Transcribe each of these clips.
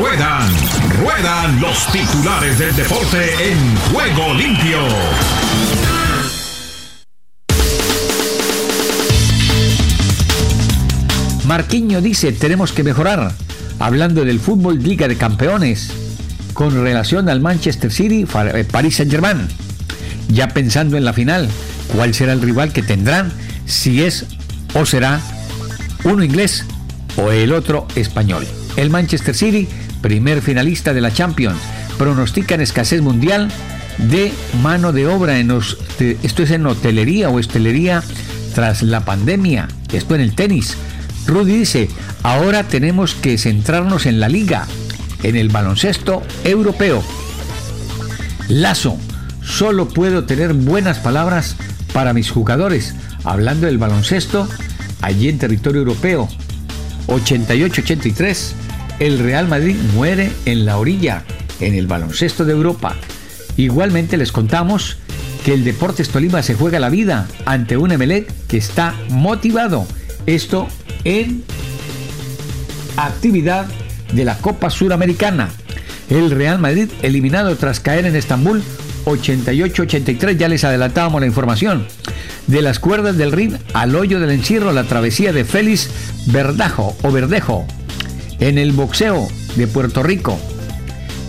Ruedan, ruedan los titulares del deporte en juego limpio. Marquiño dice, tenemos que mejorar. Hablando del fútbol Liga de Campeones, con relación al Manchester City, eh, Paris Saint-Germain. Ya pensando en la final, ¿cuál será el rival que tendrán? Si es o será uno inglés o el otro español. El Manchester City, primer finalista de la Champions, pronostican escasez mundial de mano de obra en esto es en hotelería o estelería tras la pandemia, esto en el tenis. Rudy dice, ahora tenemos que centrarnos en la liga, en el baloncesto europeo. Lazo, solo puedo tener buenas palabras para mis jugadores, hablando del baloncesto allí en territorio europeo. 88-83, el Real Madrid muere en la orilla, en el baloncesto de Europa. Igualmente les contamos que el Deportes Tolima se juega la vida ante un Emelec que está motivado. Esto en actividad de la Copa Suramericana. El Real Madrid eliminado tras caer en Estambul 88-83, ya les adelantábamos la información. De las cuerdas del ring al hoyo del encierro, la travesía de Félix Verdajo o Verdejo. En el boxeo de Puerto Rico.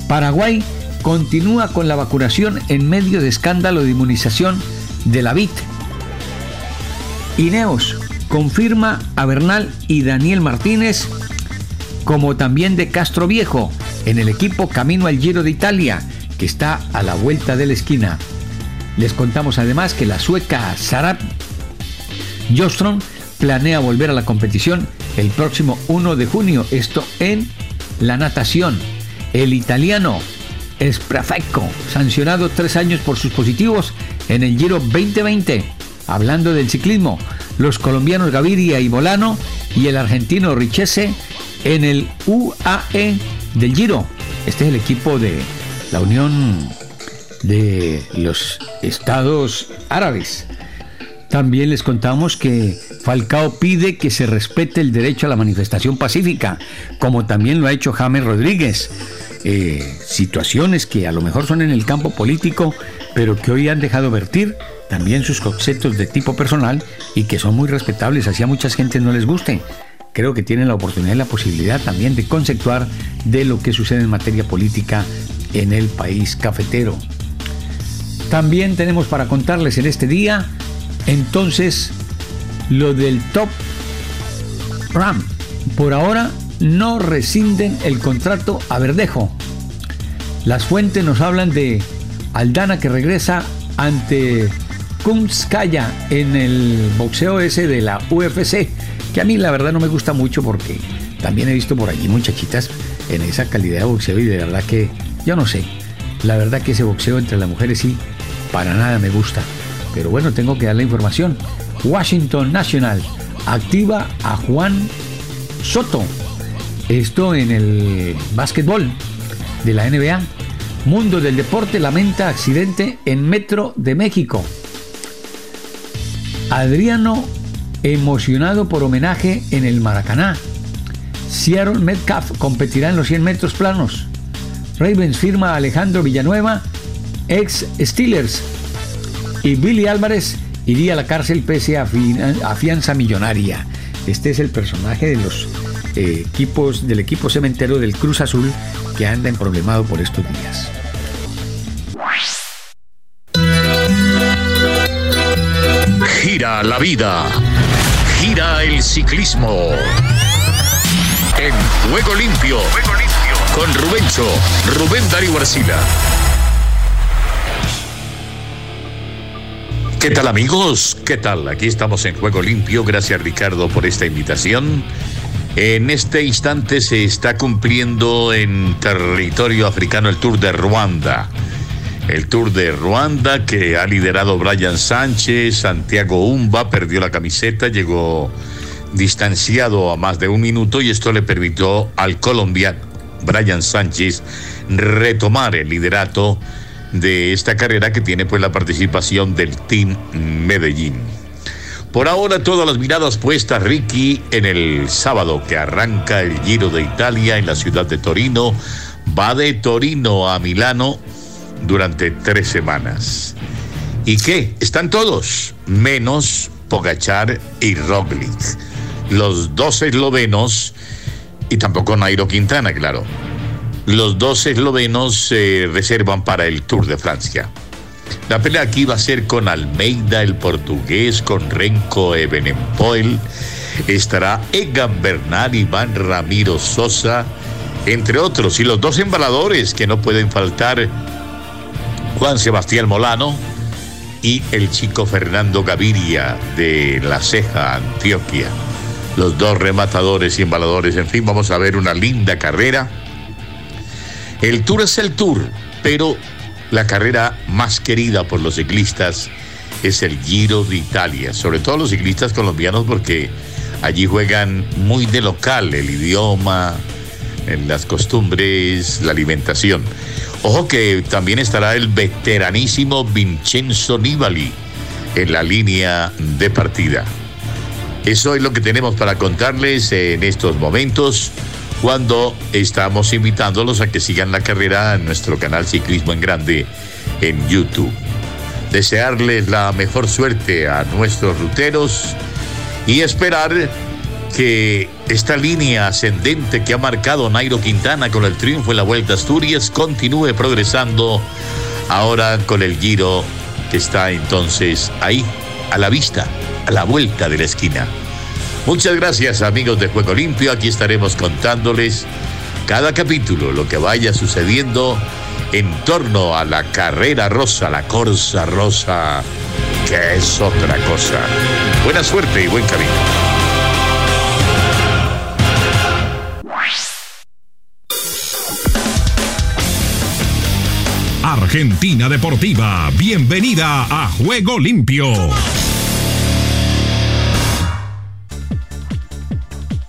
Paraguay continúa con la vacunación en medio de escándalo de inmunización de la VIT. Ineos confirma a Bernal y Daniel Martínez como también de Castro Viejo en el equipo Camino al Giro de Italia, que está a la vuelta de la esquina. Les contamos además que la sueca Sarah Jostrom planea volver a la competición el próximo 1 de junio, esto en la natación. El italiano Sprafecco, sancionado tres años por sus positivos en el Giro 2020. Hablando del ciclismo, los colombianos Gaviria y Molano y el argentino Richese en el UAE del Giro. Este es el equipo de la Unión de los Estados Árabes. También les contamos que Falcao pide que se respete el derecho a la manifestación pacífica, como también lo ha hecho James Rodríguez. Eh, situaciones que a lo mejor son en el campo político, pero que hoy han dejado vertir también sus conceptos de tipo personal y que son muy respetables, así a mucha gente no les guste creo que tienen la oportunidad y la posibilidad también de conceptuar de lo que sucede en materia política en el país cafetero. También tenemos para contarles en este día, entonces, lo del Top Ram. Por ahora no rescinden el contrato a Verdejo. Las fuentes nos hablan de Aldana que regresa ante Kumskaya en el boxeo ese de la UFC que a mí la verdad no me gusta mucho porque también he visto por allí muchachitas en esa calidad de boxeo y de verdad que yo no sé. La verdad que ese boxeo entre las mujeres sí, para nada me gusta. Pero bueno, tengo que dar la información. Washington National activa a Juan Soto. Esto en el básquetbol de la NBA. Mundo del Deporte lamenta accidente en Metro de México. Adriano emocionado por homenaje en el Maracaná. Seattle Metcalf competirá en los 100 metros planos. Ravens firma a Alejandro Villanueva, ex Steelers. Y Billy Álvarez iría a la cárcel pese a, fianza millonaria. Este es el personaje de los eh, equipos del equipo cementero del Cruz Azul que anda en problemado por estos días. Gira la vida gira el ciclismo. En Juego Limpio. Con Rubencho, Rubén Darío Arcila. ¿Qué tal amigos? ¿Qué tal? Aquí estamos en Juego Limpio. Gracias Ricardo por esta invitación. En este instante se está cumpliendo en territorio africano el Tour de Ruanda el Tour de Ruanda que ha liderado Brian Sánchez, Santiago Umba perdió la camiseta, llegó distanciado a más de un minuto y esto le permitió al colombiano Brian Sánchez retomar el liderato de esta carrera que tiene pues la participación del Team Medellín. Por ahora todas las miradas puestas, Ricky, en el sábado que arranca el Giro de Italia en la ciudad de Torino. Va de Torino a Milano durante tres semanas. ¿Y qué? Están todos, menos Pogachar y Roglic. Los dos eslovenos, y tampoco Nairo Quintana, claro. Los dos eslovenos se reservan para el Tour de Francia. La pelea aquí va a ser con Almeida, el portugués, con Renko Ebenepoel. Estará Egan Bernal, Iván Ramiro Sosa, entre otros. Y los dos embaladores que no pueden faltar, Juan Sebastián Molano y el chico Fernando Gaviria de La Ceja, Antioquia. Los dos rematadores y embaladores. En fin, vamos a ver una linda carrera. El tour es el tour, pero la carrera más querida por los ciclistas es el Giro de Italia, sobre todo los ciclistas colombianos porque allí juegan muy de local el idioma, las costumbres, la alimentación. Ojo que también estará el veteranísimo Vincenzo Nibali en la línea de partida. Eso es lo que tenemos para contarles en estos momentos cuando estamos invitándolos a que sigan la carrera en nuestro canal Ciclismo en Grande en YouTube. Desearles la mejor suerte a nuestros ruteros y esperar que esta línea ascendente que ha marcado Nairo Quintana con el triunfo en la Vuelta Asturias continúe progresando ahora con el Giro que está entonces ahí, a la vista, a la vuelta de la esquina. Muchas gracias amigos de Juego Limpio, aquí estaremos contándoles cada capítulo lo que vaya sucediendo en torno a la carrera rosa, la corsa rosa, que es otra cosa. Buena suerte y buen camino. Argentina Deportiva, bienvenida a Juego Limpio.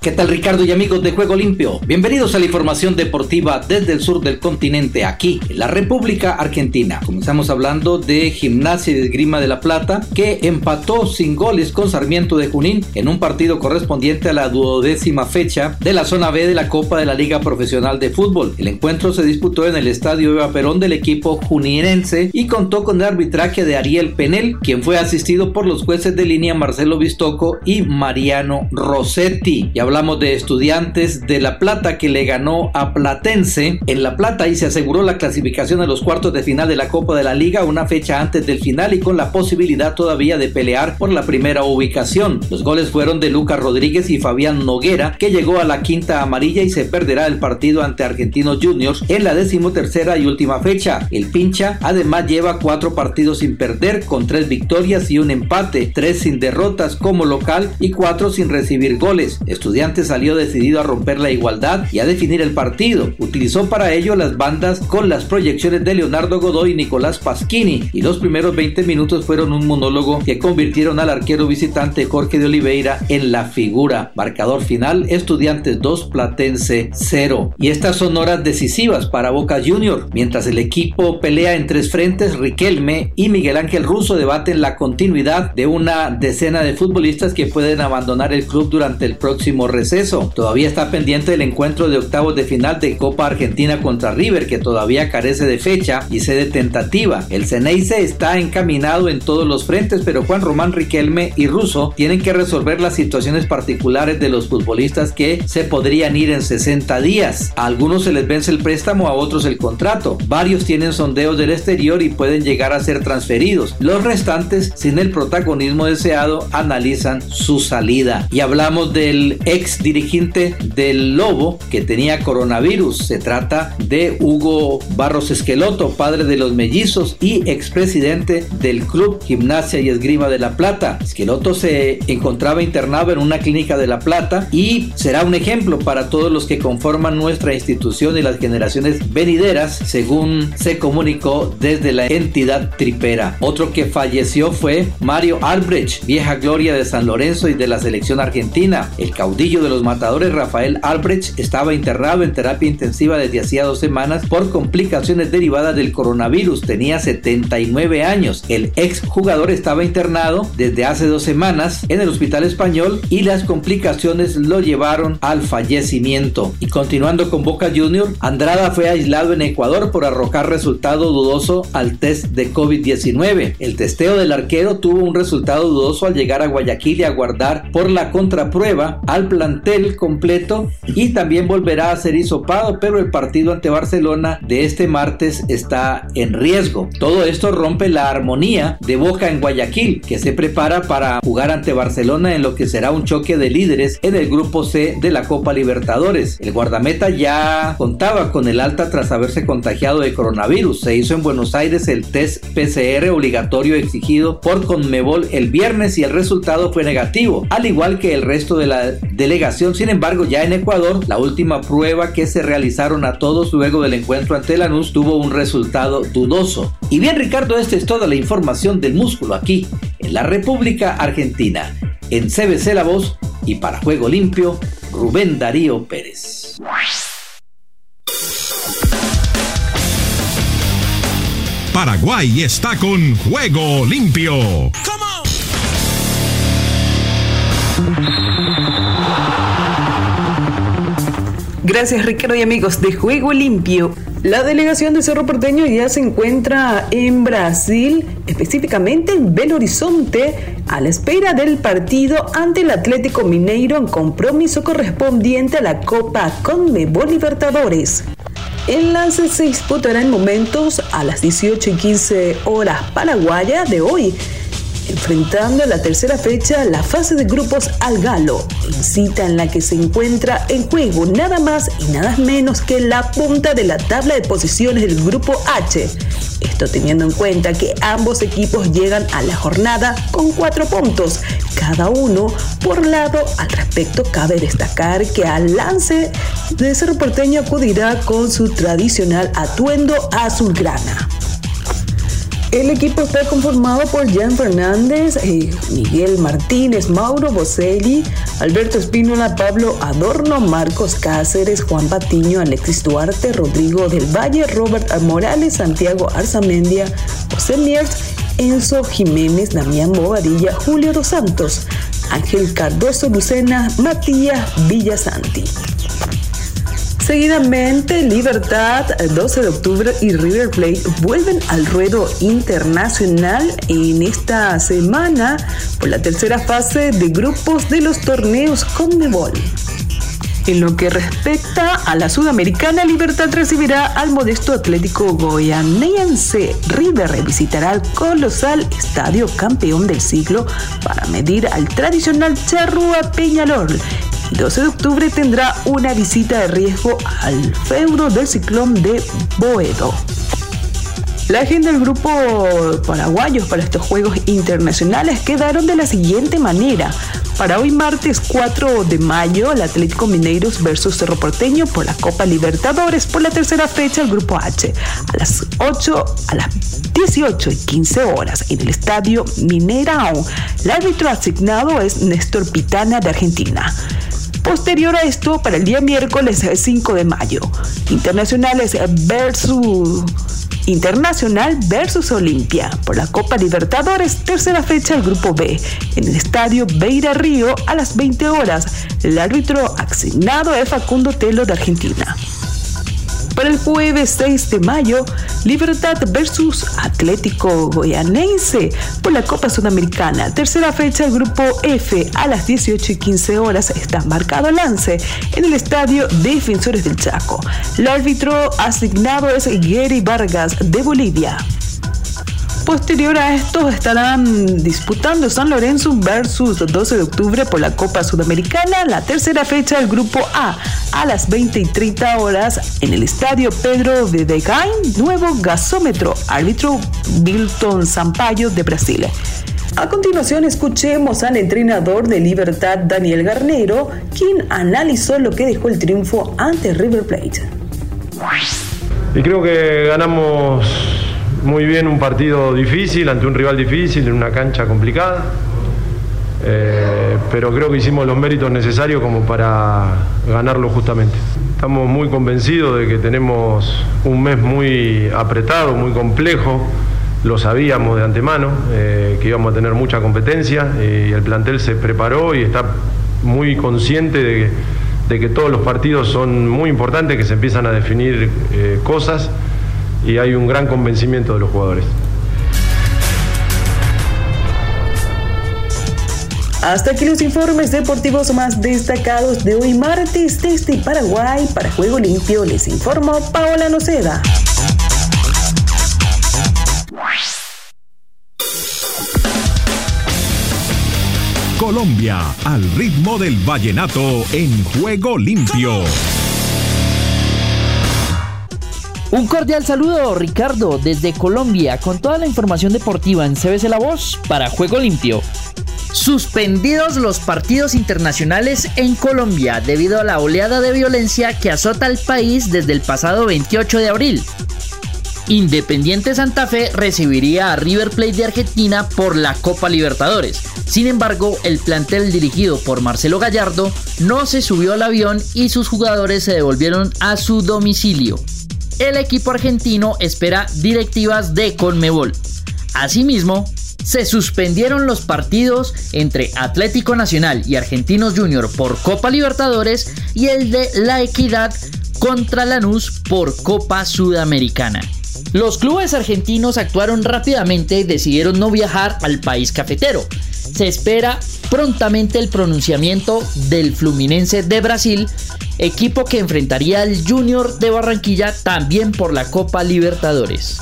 ¿Qué tal Ricardo y amigos de Juego Limpio? Bienvenidos a la información deportiva desde el sur del continente, aquí en la República Argentina. Comenzamos hablando de Gimnasia y Esgrima de la Plata, que empató sin goles con Sarmiento de Junín en un partido correspondiente a la duodécima fecha de la zona B de la Copa de la Liga Profesional de Fútbol. El encuentro se disputó en el Estadio Eva Perón del equipo juninense y contó con el arbitraje de Ariel Penel, quien fue asistido por los jueces de línea Marcelo Bistoco y Mariano Rossetti. Y hablamos de Estudiantes de La Plata que le ganó a Platense en La Plata y se aseguró la clasificación a los cuartos de final de la Copa de la Liga una fecha antes del final y con la posibilidad todavía de pelear por la primera ubicación. Los goles fueron de Lucas Rodríguez y Fabián Noguera que llegó a la quinta amarilla y se perderá el partido ante Argentinos Juniors en la decimotercera y última fecha. El pincha además lleva cuatro partidos sin perder con tres victorias y un empate, tres sin derrotas como local y cuatro sin recibir goles. Estudiantes salió decidido a romper la igualdad y a definir el partido. Utilizó para ello las bandas con las proyecciones de Leonardo Godoy y Nicolás Pasquini y los primeros 20 minutos fueron un monólogo que convirtieron al arquero visitante Jorge de Oliveira en la figura. Marcador final, Estudiantes 2, Platense 0. Y estas son horas decisivas para Boca Junior. Mientras el equipo pelea en tres frentes, Riquelme y Miguel Ángel Russo debaten la continuidad de una decena de futbolistas que pueden abandonar el club durante el próximo receso. Todavía está pendiente el encuentro de octavos de final de Copa Argentina contra River, que todavía carece de fecha y sede tentativa. El Ceneice está encaminado en todos los frentes, pero Juan Román Riquelme y Russo tienen que resolver las situaciones particulares de los futbolistas que se podrían ir en 60 días. A algunos se les vence el préstamo, a otros el contrato. Varios tienen sondeos del exterior y pueden llegar a ser transferidos. Los restantes, sin el protagonismo deseado, analizan su salida. Y hablamos del ex ex dirigente del Lobo que tenía coronavirus. Se trata de Hugo Barros Esqueloto, padre de los mellizos y expresidente del Club Gimnasia y Esgrima de La Plata. Esqueloto se encontraba internado en una clínica de La Plata y será un ejemplo para todos los que conforman nuestra institución y las generaciones venideras, según se comunicó desde la entidad tripera. Otro que falleció fue Mario Albrecht, vieja gloria de San Lorenzo y de la selección argentina, el caudillo de los matadores Rafael Albrecht estaba internado en terapia intensiva desde hacía dos semanas por complicaciones derivadas del coronavirus. Tenía 79 años. El ex jugador estaba internado desde hace dos semanas en el hospital español y las complicaciones lo llevaron al fallecimiento. Y continuando con Boca Junior, Andrada fue aislado en Ecuador por arrojar resultado dudoso al test de COVID-19. El testeo del arquero tuvo un resultado dudoso al llegar a Guayaquil y aguardar por la contraprueba al plantel completo y también volverá a ser hisopado, pero el partido ante Barcelona de este martes está en riesgo. Todo esto rompe la armonía de Boca en Guayaquil, que se prepara para jugar ante Barcelona en lo que será un choque de líderes en el grupo C de la Copa Libertadores. El guardameta ya contaba con el alta tras haberse contagiado de coronavirus. Se hizo en Buenos Aires el test PCR obligatorio exigido por Conmebol el viernes y el resultado fue negativo, al igual que el resto de la delegación. Sin embargo, ya en Ecuador, la última prueba que se realizaron a todos luego del encuentro ante Lanús tuvo un resultado dudoso. Y bien, Ricardo, esta es toda la información del músculo aquí, en la República Argentina. En CBC La Voz y para Juego Limpio, Rubén Darío Pérez. Paraguay está con Juego Limpio. Gracias Ricardo y amigos de Juego Limpio. La delegación de Cerro Porteño ya se encuentra en Brasil, específicamente en Belo Horizonte, a la espera del partido ante el Atlético Mineiro en compromiso correspondiente a la Copa Conmebol Libertadores. El lance se disputará en momentos a las 18 y 15 horas paraguaya de hoy enfrentando la tercera fecha la fase de grupos al Galo, cita en la que se encuentra en juego nada más y nada menos que la punta de la tabla de posiciones del grupo H. Esto teniendo en cuenta que ambos equipos llegan a la jornada con cuatro puntos, cada uno por lado. Al respecto, cabe destacar que al lance de Cerro Porteño acudirá con su tradicional atuendo azulgrana. El equipo está conformado por Jan Fernández, eh, Miguel Martínez, Mauro Boselli, Alberto Espínola, Pablo Adorno, Marcos Cáceres, Juan Patiño, Alexis Duarte, Rodrigo del Valle, Robert Morales, Santiago Arzamendia, José Miers, Enzo Jiménez, Damián Bobadilla, Julio Dos Santos, Ángel Cardoso Lucena, Matías Villasanti. Seguidamente, Libertad, 12 de octubre y River Plate vuelven al ruedo internacional en esta semana por la tercera fase de grupos de los torneos Conmebol. En lo que respecta a la sudamericana, Libertad recibirá al modesto Atlético Goianense. River visitará al colosal estadio campeón del siglo para medir al tradicional Charrúa Peñalol. 12 de octubre tendrá una visita de riesgo al feudo del ciclón de Boedo. La agenda del grupo paraguayos para estos Juegos Internacionales quedaron de la siguiente manera. Para hoy martes 4 de mayo, el Atlético Mineiros versus Cerro Porteño por la Copa Libertadores por la tercera fecha del Grupo H a las 8 a las 18 y 15 horas en el Estadio Mineirao. El árbitro asignado es Néstor Pitana de Argentina. Posterior a esto, para el día miércoles 5 de mayo, Internacionales versus Internacional versus Olimpia por la Copa Libertadores, tercera fecha del Grupo B, en el Estadio Beira Río a las 20 horas. El árbitro asignado es Facundo Telo de Argentina. Para el jueves 6 de mayo, Libertad versus Atlético Goianense por la Copa Sudamericana. Tercera fecha del grupo F a las 18 y 15 horas está marcado lance en el estadio Defensores del Chaco. El árbitro asignado es Gary Vargas de Bolivia. Posterior a esto estarán disputando San Lorenzo versus 12 de octubre por la Copa Sudamericana, la tercera fecha del Grupo A, a las 20 y 30 horas en el Estadio Pedro de Degain, nuevo gasómetro, árbitro Milton Sampaio de Brasil. A continuación escuchemos al entrenador de Libertad Daniel Garnero, quien analizó lo que dejó el triunfo ante River Plate. Y creo que ganamos muy bien un partido difícil, ante un rival difícil, en una cancha complicada. Eh, pero creo que hicimos los méritos necesarios como para ganarlo justamente. Estamos muy convencidos de que tenemos un mes muy apretado, muy complejo. Lo sabíamos de antemano, eh, que íbamos a tener mucha competencia y el plantel se preparó y está muy consciente de, que todos los partidos son muy importantes, que se empiezan a definir eh, cosas y hay un gran convencimiento de los jugadores. Hasta aquí los informes deportivos más destacados de hoy martes desde Paraguay para Juego Limpio. Les informó Paola Noceda. Colombia, al ritmo del vallenato en Juego Limpio. Un cordial saludo, Ricardo, desde Colombia, con toda la información deportiva en CBC La Voz para Juego Limpio. Suspendidos los partidos internacionales en Colombia debido a la oleada de violencia que azota al país desde el pasado 28 de abril. Independiente Santa Fe recibiría a River Plate de Argentina por la Copa Libertadores. Sin embargo, el plantel dirigido por Marcelo Gallardo no se subió al avión y sus jugadores se devolvieron a su domicilio. El equipo argentino espera directivas de Conmebol. Asimismo, se suspendieron los partidos entre Atlético Nacional y Argentinos Junior por Copa Libertadores y el de La Equidad contra Lanús por Copa Sudamericana. Los clubes argentinos actuaron rápidamente y decidieron no viajar al país cafetero. Se espera prontamente el pronunciamiento del Fluminense de Brasil, equipo que enfrentaría al Junior de Barranquilla también por la Copa Libertadores.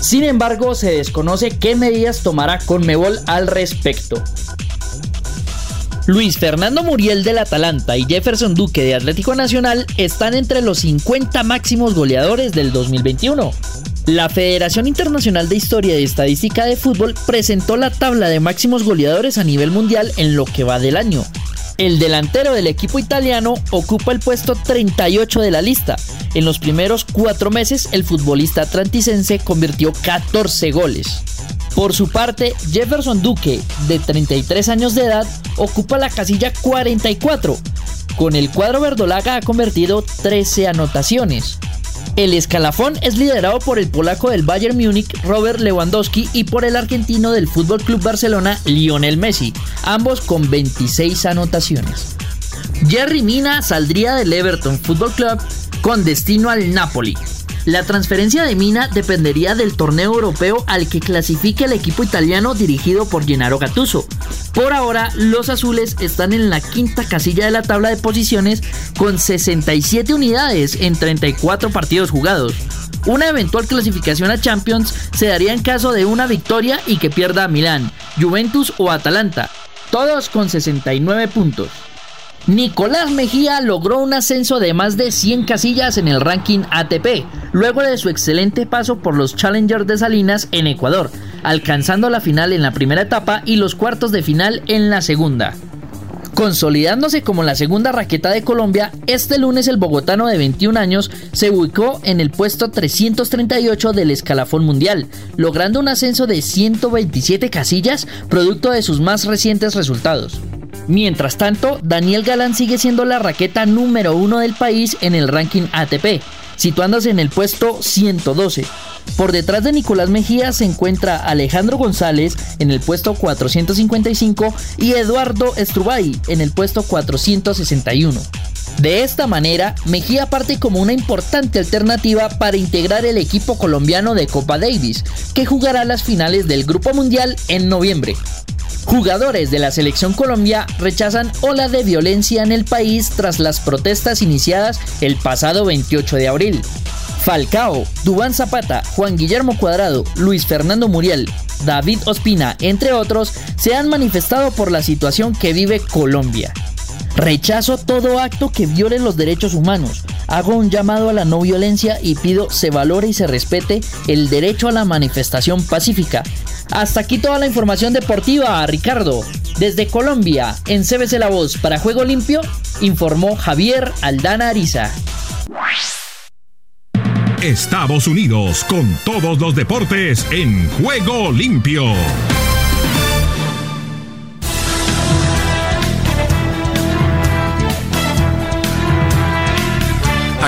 Sin embargo, se desconoce qué medidas tomará Conmebol al respecto. Luis Fernando Muriel del Atalanta y Jefferson Duque de Atlético Nacional están entre los 50 máximos goleadores del 2021. La Federación Internacional de Historia y Estadística de Fútbol presentó la tabla de máximos goleadores a nivel mundial en lo que va del año. El delantero del equipo italiano ocupa el puesto 38 de la lista, en los primeros cuatro meses, el futbolista atlanticense convirtió 14 goles. Por su parte, Jefferson Duque, de 33 años de edad, ocupa la casilla 44. Con el cuadro verdolaga ha convertido 13 anotaciones. El escalafón es liderado por el polaco del Bayern Múnich, Robert Lewandowski, y por el argentino del Fútbol Club Barcelona, Lionel Messi, ambos con 26 anotaciones. Jerry Mina saldría del Everton Football Club con destino al Napoli. La transferencia de Mina dependería del torneo europeo al que clasifique el equipo italiano dirigido por Gennaro Gattuso. Por ahora, los azules están en la quinta casilla de la tabla de posiciones con 67 unidades en 34 partidos jugados. Una eventual clasificación a Champions se daría en caso de una victoria y que pierda Milán, Juventus o Atalanta, todos con 69 puntos. Nicolás Mejía logró un ascenso de más de 100 casillas en el ranking ATP, luego de su excelente paso por los Challengers de Salinas en Ecuador, alcanzando la final en la primera etapa y los cuartos de final en la segunda. Consolidándose como la segunda raqueta de Colombia, este lunes el bogotano de 21 años se ubicó en el puesto 338 del escalafón mundial, logrando un ascenso de 127 casillas producto de sus más recientes resultados. Mientras tanto, Daniel Galán sigue siendo la raqueta número uno del país en el ranking ATP, situándose en el puesto 112. Por detrás de Nicolás Mejía se encuentra Alejandro González en el puesto 455 y Eduardo Estrubay en el puesto 461. De esta manera, Mejía parte como una importante alternativa para integrar el equipo colombiano de Copa Davis, que jugará las finales del Grupo Mundial en noviembre. Jugadores de la selección Colombia rechazan ola de violencia en el país tras las protestas iniciadas el pasado 28 de abril. Falcao, Dubán Zapata, Juan Guillermo Cuadrado, Luis Fernando Muriel, David Ospina, entre otros, se han manifestado por la situación que vive Colombia. Rechazo todo acto que viole los derechos humanos. Hago un llamado a la no violencia y pido se valore y se respete el derecho a la manifestación pacífica. Hasta aquí toda la información deportiva, Ricardo. Desde Colombia, en CBC La Voz para Juego Limpio, informó Javier Aldana Ariza. Estados Unidos con todos los deportes en Juego Limpio.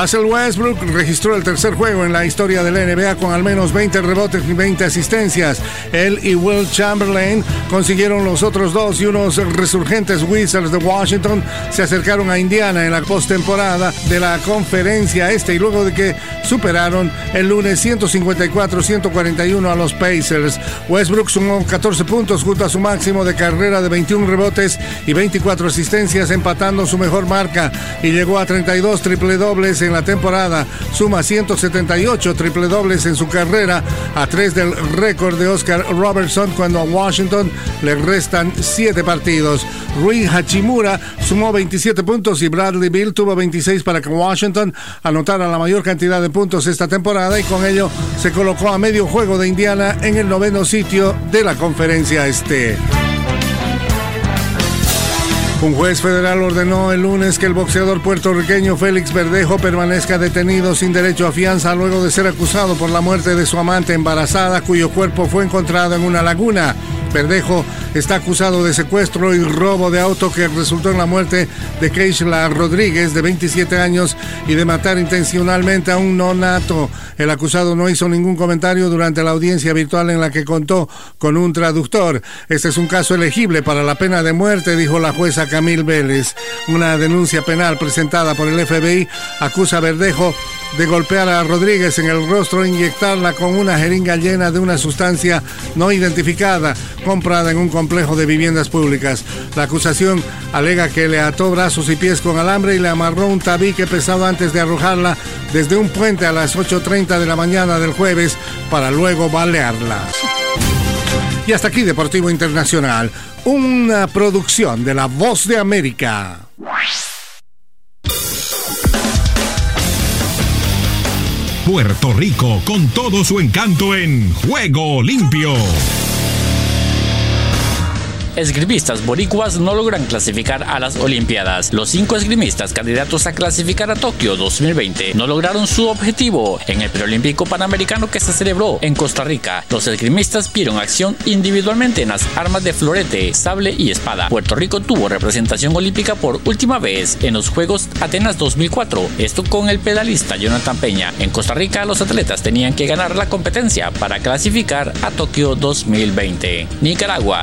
Russell Westbrook registró el tercer juego en la historia de la NBA con al menos 20 rebotes y 20 asistencias. Él y Will Chamberlain consiguieron los otros dos y unos resurgentes Wizards de Washington se acercaron a Indiana en la postemporada de la conferencia este y luego de que superaron el lunes 154-141 a los Pacers. Westbrook sumó 14 puntos junto a su máximo de carrera de 21 rebotes y 24 asistencias empatando su mejor marca y llegó a 32 triple dobles en la temporada, suma 178 triple dobles en su carrera, a tres del récord de Oscar Robertson cuando a Washington le restan siete partidos. Rui Hachimura sumó 27 puntos y Bradley Bill tuvo 26 para que Washington anotara la mayor cantidad de puntos esta temporada y con ello se colocó a medio juego de Indiana en el noveno sitio de la conferencia este. Un juez federal ordenó el lunes que el boxeador puertorriqueño Félix Verdejo permanezca detenido sin derecho a fianza luego de ser acusado por la muerte de su amante embarazada cuyo cuerpo fue encontrado en una laguna. Verdejo está acusado de secuestro y robo de auto que resultó en la muerte de Keishla Rodríguez, de 27 años, y de matar intencionalmente a un nonato. El acusado no hizo ningún comentario durante la audiencia virtual en la que contó con un traductor. Este es un caso elegible para la pena de muerte, dijo la jueza Camil Vélez. Una denuncia penal presentada por el FBI acusa a Verdejo de golpear a Rodríguez en el rostro e inyectarla con una jeringa llena de una sustancia no identificada comprada en un complejo de viviendas públicas. La acusación alega que le ató brazos y pies con alambre y le amarró un tabique pesado antes de arrojarla desde un puente a las 8.30 de la mañana del jueves para luego balearla. Y hasta aquí Deportivo Internacional, una producción de La Voz de América. Puerto Rico con todo su encanto en Juego Limpio. Esgrimistas boricuas no logran clasificar a las Olimpiadas. Los cinco esgrimistas candidatos a clasificar a Tokio 2020 no lograron su objetivo en el preolímpico panamericano que se celebró en Costa Rica. Los esgrimistas vieron acción individualmente en las armas de florete, sable y espada. Puerto Rico tuvo representación olímpica por última vez en los Juegos Atenas 2004, esto con el pedalista Jonathan Peña. En Costa Rica los atletas tenían que ganar la competencia para clasificar a Tokio 2020. Nicaragua.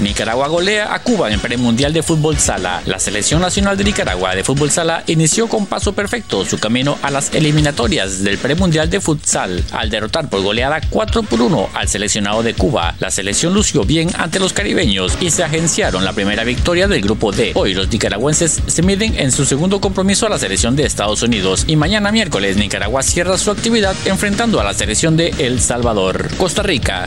Nicaragua golea a Cuba en el premundial de fútbol sala. La selección nacional de Nicaragua de fútbol sala inició con paso perfecto su camino a las eliminatorias del premundial de futsal al derrotar por goleada 4 por 1 al seleccionado de Cuba. La selección lució bien ante los caribeños y se agenciaron la primera victoria del grupo D. Hoy los nicaragüenses se miden en su segundo compromiso a la selección de Estados Unidos y mañana miércoles Nicaragua cierra su actividad enfrentando a la selección de El Salvador. Costa Rica.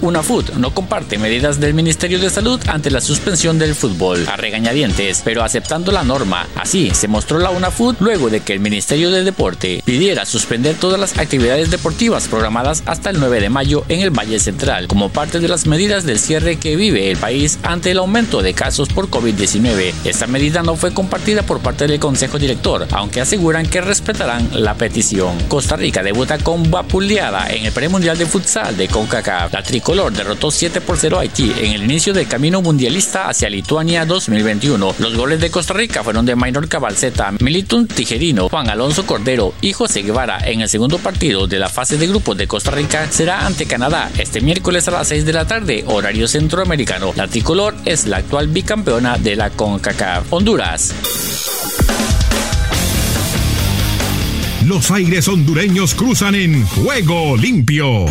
UNAFUT no comparte medidas del Ministerio de Salud ante la suspensión del fútbol a regañadientes, pero aceptando la norma. Así se mostró la UNAFUT luego de que el Ministerio de Deporte pidiera suspender todas las actividades deportivas programadas hasta el 9 de mayo en el Valle Central, como parte de las medidas del cierre que vive el país ante el aumento de casos por COVID-19. Esta medida no fue compartida por parte del Consejo Director, aunque aseguran que respetarán la petición. Costa Rica debuta con vapuleada en el premundial de futsal de CONCACAF. La Color derrotó 7 por 0 a Haití en el inicio del camino mundialista hacia Lituania 2021. Los goles de Costa Rica fueron de Maynor Cabalceta, Militun Tijerino, Juan Alonso Cordero y José Guevara. En el segundo partido de la fase de grupos de Costa Rica será ante Canadá este miércoles a las 6 de la tarde, horario centroamericano. La tricolor es la actual bicampeona de la CONCACAF. Honduras. Los aires hondureños cruzan en juego limpio.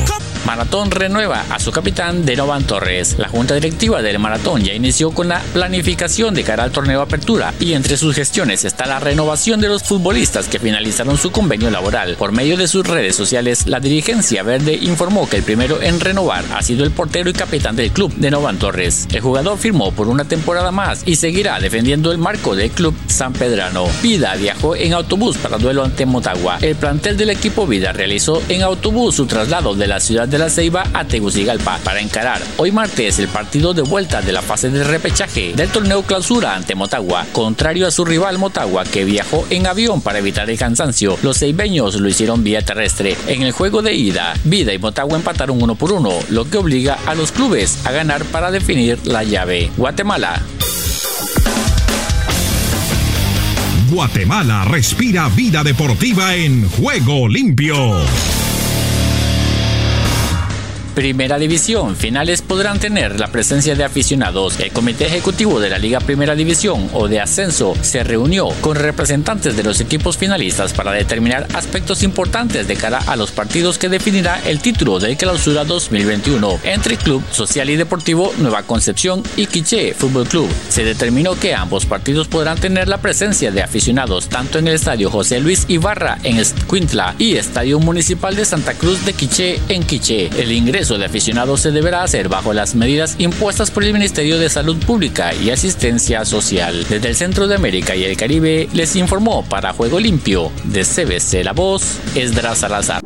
Maratón renueva a su capitán Denovan Torres. La junta directiva del Maratón ya inició con la planificación de cara al torneo Apertura y entre sus gestiones está la renovación de los futbolistas que finalizaron su convenio laboral. Por medio de sus redes sociales, la dirigencia verde informó que el primero en renovar ha sido el portero y capitán del club, Denovan Torres. El jugador firmó por una temporada más y seguirá defendiendo el marco del club San Pedrano. Vida viajó en autobús para duelo ante Motagua. El plantel del equipo Vida realizó en autobús su traslado de la ciudad de La Ceiba a Tegucigalpa para encarar hoy martes el partido de vuelta de la fase de repechaje del torneo clausura ante Motagua. Contrario a su rival Motagua que viajó en avión para evitar el cansancio, los ceibeños lo hicieron vía terrestre. En el juego de ida, Vida y Motagua empataron uno por uno, lo que obliga a los clubes a ganar para definir la llave. Guatemala. Guatemala respira vida deportiva en juego limpio. Primera División. Finales podrán tener la presencia de aficionados. El Comité Ejecutivo de la Liga Primera División o de Ascenso se reunió con representantes de los equipos finalistas para determinar aspectos importantes de cara a los partidos que definirá el título del Clausura 2021 entre Club Social y Deportivo Nueva Concepción y Quiché Fútbol Club. Se determinó que ambos partidos podrán tener la presencia de aficionados tanto en el Estadio José Luis Ibarra en Escuintla y Estadio Municipal de Santa Cruz de Quiché en Quiché. El ingreso de aficionados se deberá hacer bajo las medidas impuestas por el Ministerio de Salud Pública y Asistencia Social. Desde el Centro de América y el Caribe les informó para Juego Limpio de CBC La Voz, Esdras Salazar.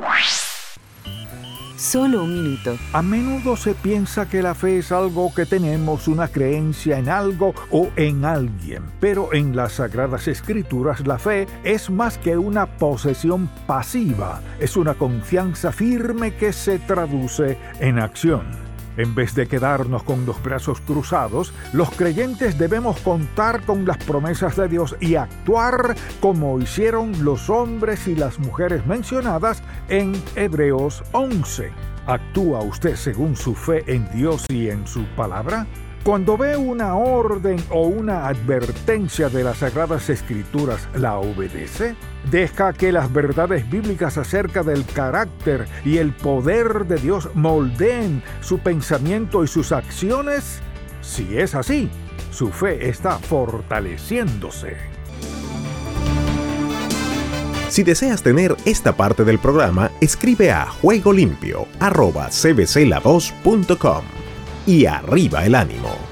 Solo un minuto. A menudo se piensa que la fe es algo que tenemos, una creencia en algo o en alguien. Pero en las Sagradas Escrituras la fe es más que una posesión pasiva, es una confianza firme que se traduce en acción. En vez de quedarnos con los brazos cruzados, los creyentes debemos contar con las promesas de Dios y actuar como hicieron los hombres y las mujeres mencionadas en Hebreos 11. ¿Actúa usted según su fe en Dios y en su palabra? Cuando ve una orden o una advertencia de las Sagradas Escrituras, ¿la obedece? ¿Deja que las verdades bíblicas acerca del carácter y el poder de Dios moldeen su pensamiento y sus acciones? Si es así, su fe está fortaleciéndose. Si deseas tener esta parte del programa, escribe a juegolimpio.cbcla2.com y arriba el ánimo.